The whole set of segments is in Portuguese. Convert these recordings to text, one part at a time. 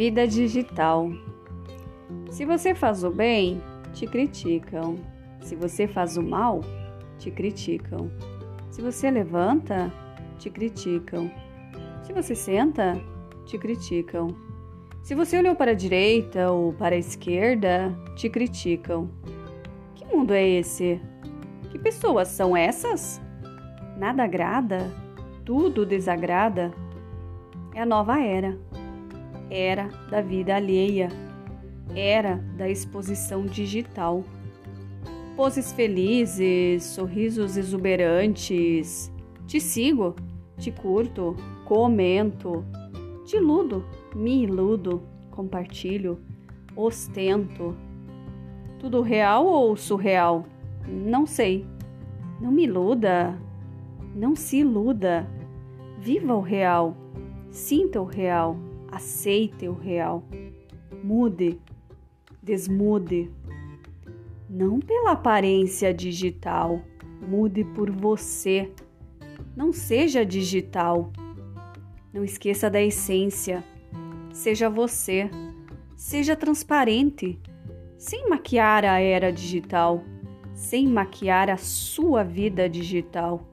Vida digital. Se você faz o bem, te criticam. Se você faz o mal, te criticam. Se você levanta, te criticam. Se você senta, te criticam. Se você olhou para a direita ou para a esquerda, te criticam. Que mundo é esse? Que pessoas são essas? Nada agrada, tudo desagrada. É a nova era era da vida alheia, era da exposição digital. Poses felizes, sorrisos exuberantes. Te sigo, te curto, comento, te iludo, me iludo, compartilho, ostento. Tudo real ou surreal? Não sei. Não me iluda, não se iluda. Viva o real, sinta o real aceite o real. Mude, desmude. Não pela aparência digital, mude por você. Não seja digital. Não esqueça da essência. Seja você. Seja transparente, sem maquiar a era digital, sem maquiar a sua vida digital.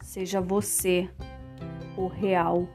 Seja você, o real.